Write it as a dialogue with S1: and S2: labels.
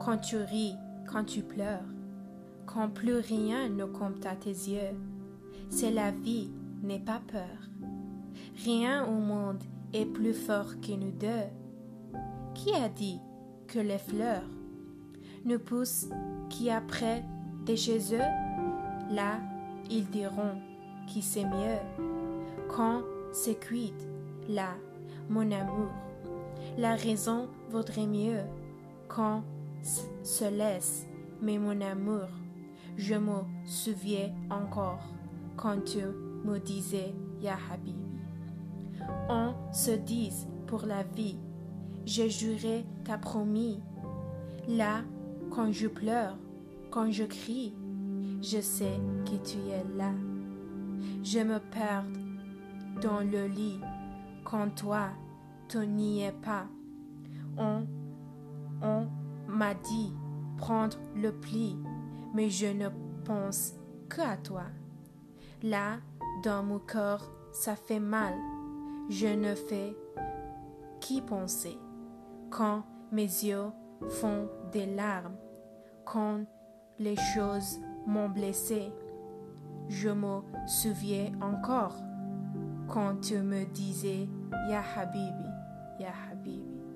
S1: quand tu ris, quand tu pleures, quand plus rien ne compte à tes yeux. C'est la vie, n'aie pas peur. Rien au monde est plus fort que nous deux. Qui a dit que les fleurs ne poussent qu'après des chez eux Là, ils diront qui c'est mieux. Quand c'est cuit, là, mon amour, la raison vaudrait mieux. Quand se laisse, mais mon amour, je me souviens encore quand tu me disais Ya Habibi. On se dit pour la vie, j'ai juré, t'as promis. Là, quand je pleure, quand je crie, je sais que tu es là. Je me perds dans le lit quand toi, tu n'y es pas. On m'a dit prendre le pli, mais je ne pense que à toi. Là, dans mon corps, ça fait mal. Je ne fais qu'y penser. Quand mes yeux font des larmes, quand les choses m'ont blessé, je me souviens encore quand tu me disais Ya Habibi, Ya Habibi.